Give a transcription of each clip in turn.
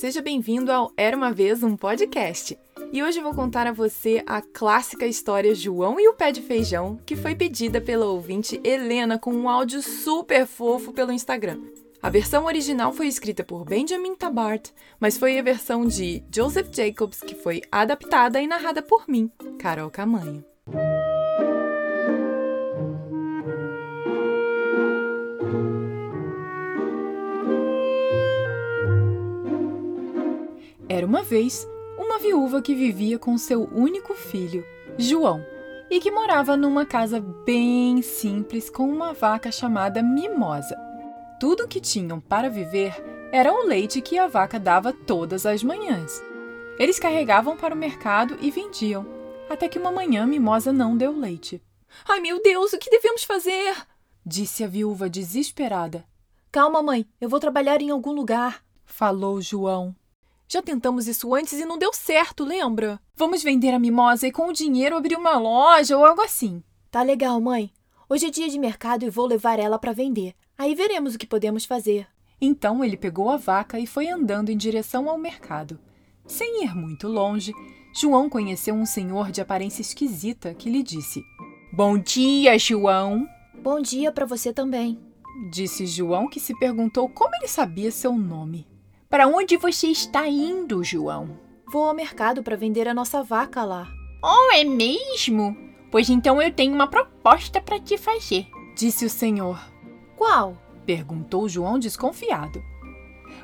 seja bem-vindo ao Era uma Vez um Podcast. E hoje eu vou contar a você a clássica história João e o Pé de Feijão, que foi pedida pela ouvinte Helena com um áudio super fofo pelo Instagram. A versão original foi escrita por Benjamin Tabart, mas foi a versão de Joseph Jacobs que foi adaptada e narrada por mim, Carol Camanho. Uma vez uma viúva que vivia com seu único filho, João, e que morava numa casa bem simples com uma vaca chamada Mimosa. Tudo o que tinham para viver era o leite que a vaca dava todas as manhãs. Eles carregavam para o mercado e vendiam, até que uma manhã Mimosa não deu leite. Ai meu Deus, o que devemos fazer? disse a viúva desesperada. Calma, mãe, eu vou trabalhar em algum lugar, falou João. Já tentamos isso antes e não deu certo, lembra? Vamos vender a mimosa e com o dinheiro abrir uma loja ou algo assim. Tá legal, mãe. Hoje é dia de mercado e vou levar ela para vender. Aí veremos o que podemos fazer. Então ele pegou a vaca e foi andando em direção ao mercado. Sem ir muito longe, João conheceu um senhor de aparência esquisita que lhe disse: Bom dia, João. Bom dia para você também, disse João, que se perguntou como ele sabia seu nome. Para onde você está indo, João? Vou ao mercado para vender a nossa vaca lá. Oh, é mesmo? Pois então eu tenho uma proposta para te fazer, disse o senhor. Qual? perguntou João desconfiado.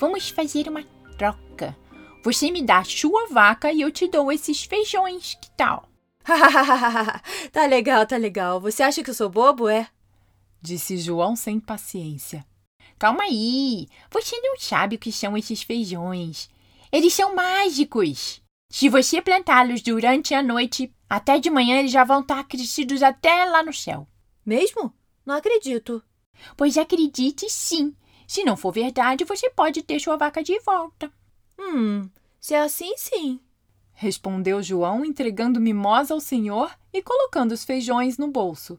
Vamos fazer uma troca. Você me dá a sua vaca e eu te dou esses feijões, que tal? tá legal, tá legal. Você acha que eu sou bobo, é? Disse João sem paciência. Calma aí, você não sabe o que são esses feijões. Eles são mágicos. Se você plantá-los durante a noite, até de manhã eles já vão estar crescidos até lá no céu. Mesmo? Não acredito. Pois acredite sim. Se não for verdade, você pode ter sua vaca de volta. Hum, se é assim, sim. Respondeu João, entregando mimosa ao senhor e colocando os feijões no bolso.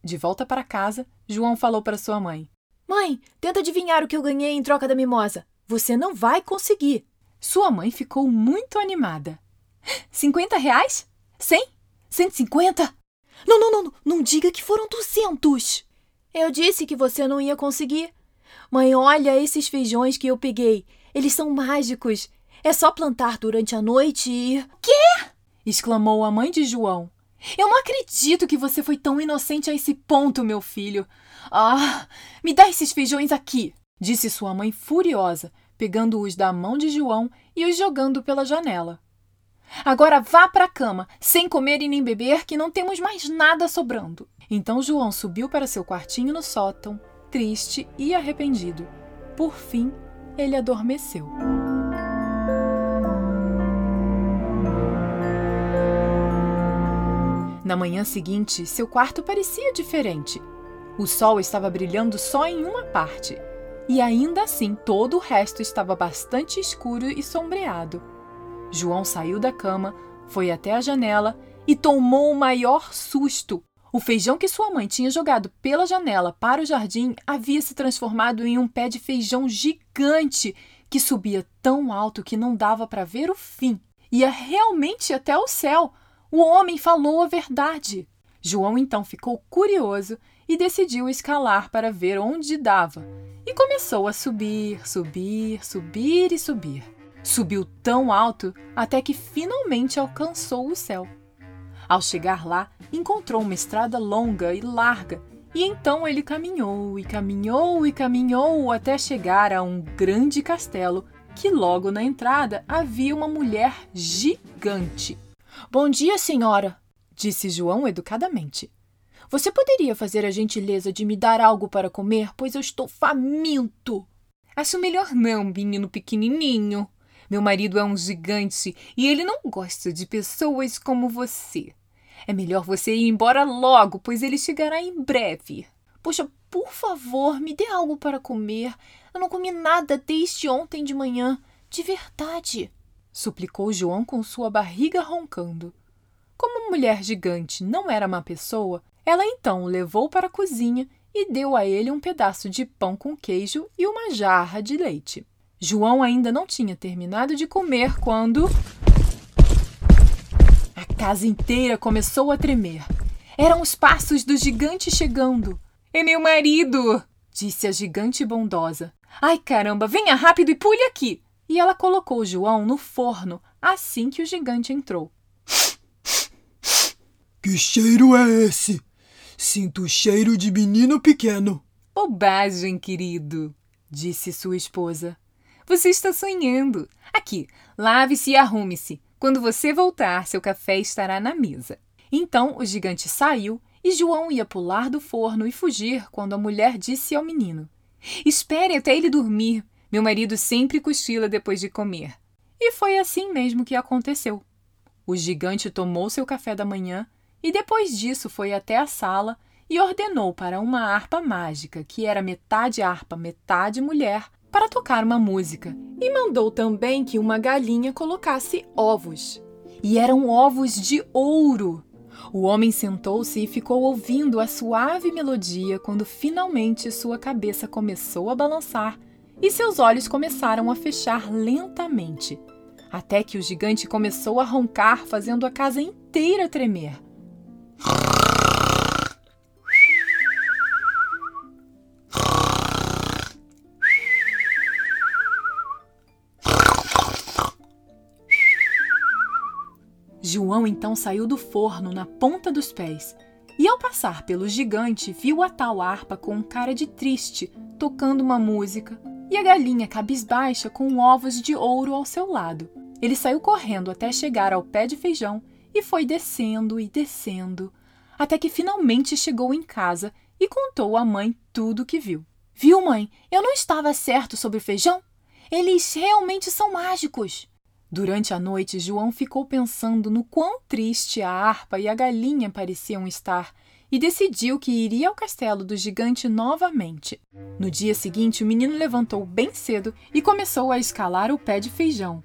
De volta para casa, João falou para sua mãe: Mãe, tenta adivinhar o que eu ganhei em troca da mimosa. Você não vai conseguir. Sua mãe ficou muito animada. Cinquenta reais? Cem? Cento e cinquenta? Não, não, não, não diga que foram duzentos. Eu disse que você não ia conseguir. Mãe, olha esses feijões que eu peguei. Eles são mágicos. É só plantar durante a noite e. Quê? exclamou a mãe de João. Eu não acredito que você foi tão inocente a esse ponto, meu filho. Ah, me dá esses feijões aqui, disse sua mãe furiosa, pegando-os da mão de João e os jogando pela janela. Agora vá para a cama, sem comer e nem beber, que não temos mais nada sobrando. Então João subiu para seu quartinho no sótão, triste e arrependido. Por fim, ele adormeceu. Na manhã seguinte, seu quarto parecia diferente. O sol estava brilhando só em uma parte, e ainda assim todo o resto estava bastante escuro e sombreado. João saiu da cama, foi até a janela e tomou o maior susto. O feijão que sua mãe tinha jogado pela janela para o jardim havia se transformado em um pé de feijão gigante que subia tão alto que não dava para ver o fim. Ia realmente até o céu, o homem falou a verdade. João então ficou curioso e decidiu escalar para ver onde dava. E começou a subir, subir, subir e subir. Subiu tão alto até que finalmente alcançou o céu. Ao chegar lá, encontrou uma estrada longa e larga, e então ele caminhou e caminhou e caminhou até chegar a um grande castelo que logo na entrada havia uma mulher gigante. Bom dia, senhora, disse João educadamente. Você poderia fazer a gentileza de me dar algo para comer, pois eu estou faminto. Acho melhor não, menino pequenininho. Meu marido é um gigante e ele não gosta de pessoas como você. É melhor você ir embora logo, pois ele chegará em breve. Poxa, por favor, me dê algo para comer. Eu não comi nada desde ontem de manhã. De verdade suplicou João com sua barriga roncando. Como mulher gigante não era má pessoa, ela então o levou para a cozinha e deu a ele um pedaço de pão com queijo e uma jarra de leite. João ainda não tinha terminado de comer quando. A casa inteira começou a tremer. Eram os passos do gigante chegando. É meu marido! disse a gigante bondosa. Ai caramba, venha rápido e pule aqui! E ela colocou João no forno assim que o gigante entrou. Que cheiro é esse? Sinto o cheiro de menino pequeno. Bobagem, querido, disse sua esposa. Você está sonhando. Aqui, lave-se e arrume-se. Quando você voltar, seu café estará na mesa. Então o gigante saiu e João ia pular do forno e fugir quando a mulher disse ao menino: Espere até ele dormir. Meu marido sempre cochila depois de comer. E foi assim mesmo que aconteceu. O gigante tomou seu café da manhã e depois disso foi até a sala e ordenou para uma harpa mágica, que era metade harpa, metade mulher, para tocar uma música. E mandou também que uma galinha colocasse ovos. E eram ovos de ouro. O homem sentou-se e ficou ouvindo a suave melodia quando finalmente sua cabeça começou a balançar e seus olhos começaram a fechar lentamente, até que o gigante começou a roncar, fazendo a casa inteira tremer. João então saiu do forno na ponta dos pés e, ao passar pelo gigante, viu a tal harpa com cara de triste, tocando uma música, e a galinha cabisbaixa com ovos de ouro ao seu lado. Ele saiu correndo até chegar ao pé de feijão e foi descendo e descendo, até que finalmente chegou em casa e contou à mãe tudo o que viu. Viu, mãe? Eu não estava certo sobre o feijão? Eles realmente são mágicos. Durante a noite, João ficou pensando no quão triste a harpa e a galinha pareciam estar e decidiu que iria ao castelo do gigante novamente. No dia seguinte, o menino levantou bem cedo e começou a escalar o pé de feijão.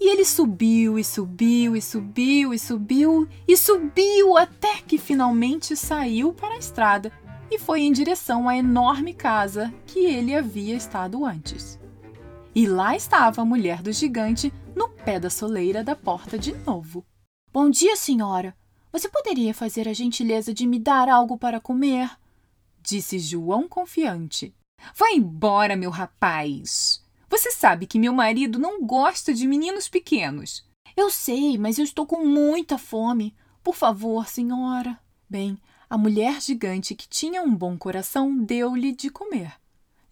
E ele subiu e subiu e subiu e subiu e subiu até que finalmente saiu para a estrada e foi em direção à enorme casa que ele havia estado antes. E lá estava a mulher do gigante no pé da soleira da porta de novo. Bom dia, senhora. Você poderia fazer a gentileza de me dar algo para comer? Disse João confiante. Vá embora, meu rapaz. Você sabe que meu marido não gosta de meninos pequenos. Eu sei, mas eu estou com muita fome. Por favor, senhora. Bem, a mulher gigante que tinha um bom coração deu-lhe de comer.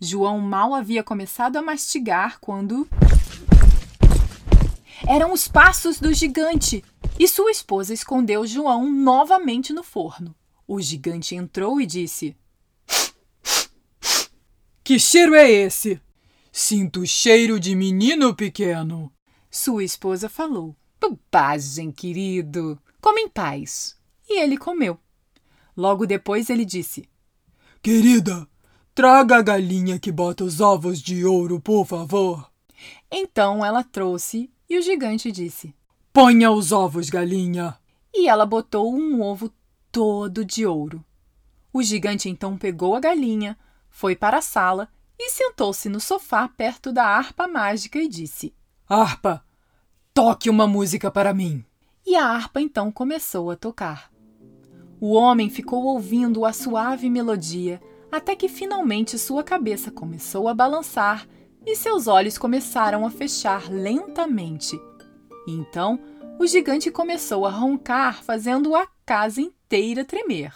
João mal havia começado a mastigar quando. Eram os passos do gigante e sua esposa escondeu João novamente no forno. O gigante entrou e disse: Que cheiro é esse? Sinto cheiro de menino pequeno. Sua esposa falou: Bobagem, querido. Come em paz. E ele comeu. Logo depois ele disse: Querida, Traga a galinha que bota os ovos de ouro, por favor. Então ela trouxe e o gigante disse: Ponha os ovos, galinha. E ela botou um ovo todo de ouro. O gigante então pegou a galinha, foi para a sala e sentou-se no sofá perto da harpa mágica e disse: Harpa, toque uma música para mim. E a harpa então começou a tocar. O homem ficou ouvindo a suave melodia até que finalmente sua cabeça começou a balançar e seus olhos começaram a fechar lentamente. Então, o gigante começou a roncar, fazendo a casa inteira tremer.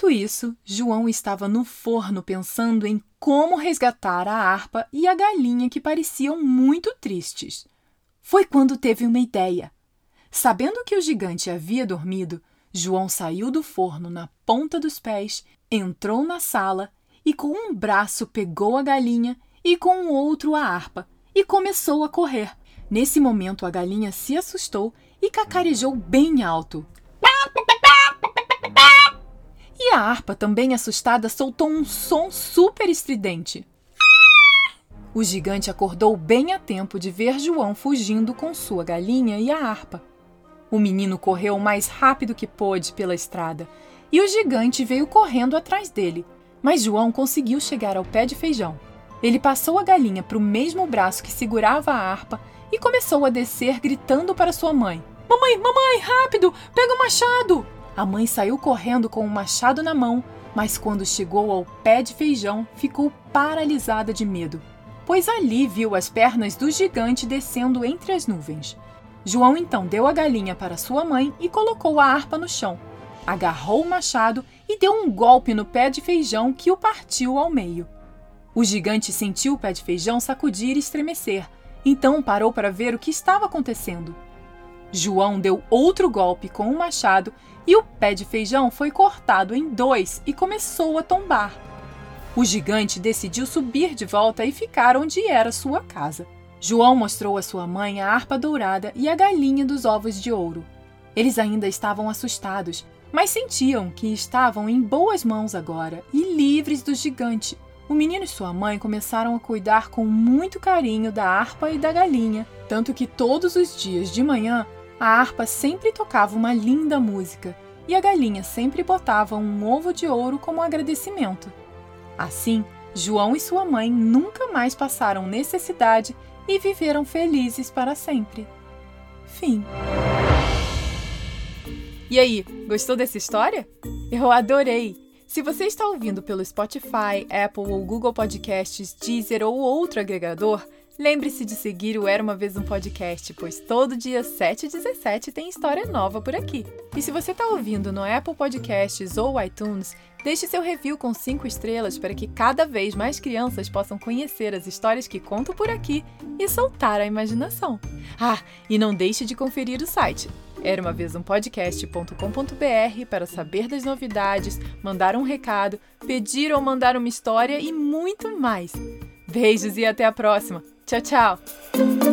Enquanto isso, João estava no forno pensando em como resgatar a harpa e a galinha que pareciam muito tristes. Foi quando teve uma ideia. Sabendo que o gigante havia dormido, João saiu do forno na ponta dos pés, entrou na sala e com um braço pegou a galinha e com o outro a harpa e começou a correr. Nesse momento, a galinha se assustou e cacarejou bem alto. E a harpa, também assustada, soltou um som super estridente. O gigante acordou bem a tempo de ver João fugindo com sua galinha e a harpa. O menino correu o mais rápido que pôde pela estrada e o gigante veio correndo atrás dele. Mas João conseguiu chegar ao pé de feijão. Ele passou a galinha para o mesmo braço que segurava a harpa e começou a descer gritando para sua mãe: Mamãe, mamãe, rápido! Pega o machado! A mãe saiu correndo com o machado na mão, mas quando chegou ao pé de feijão, ficou paralisada de medo, pois ali viu as pernas do gigante descendo entre as nuvens. João então deu a galinha para sua mãe e colocou a harpa no chão. Agarrou o machado e deu um golpe no pé de feijão que o partiu ao meio. O gigante sentiu o pé de feijão sacudir e estremecer, então parou para ver o que estava acontecendo. João deu outro golpe com o machado e o pé de feijão foi cortado em dois e começou a tombar. O gigante decidiu subir de volta e ficar onde era sua casa. João mostrou à sua mãe a harpa dourada e a galinha dos ovos de ouro. Eles ainda estavam assustados, mas sentiam que estavam em boas mãos agora e livres do gigante. O menino e sua mãe começaram a cuidar com muito carinho da harpa e da galinha, tanto que todos os dias de manhã a harpa sempre tocava uma linda música e a galinha sempre botava um ovo de ouro como agradecimento. Assim, João e sua mãe nunca mais passaram necessidade e viveram felizes para sempre. Fim. E aí, gostou dessa história? Eu adorei! Se você está ouvindo pelo Spotify, Apple ou Google Podcasts, Deezer ou outro agregador, lembre-se de seguir o Era Uma Vez Um Podcast, pois todo dia 7 e 17 tem história nova por aqui. E se você está ouvindo no Apple Podcasts ou iTunes, deixe seu review com 5 estrelas para que cada vez mais crianças possam conhecer as histórias que conto por aqui e soltar a imaginação. Ah, e não deixe de conferir o site era uma vez um podcast.com.br para saber das novidades, mandar um recado, pedir ou mandar uma história e muito mais. Beijos e até a próxima. Tchau, tchau!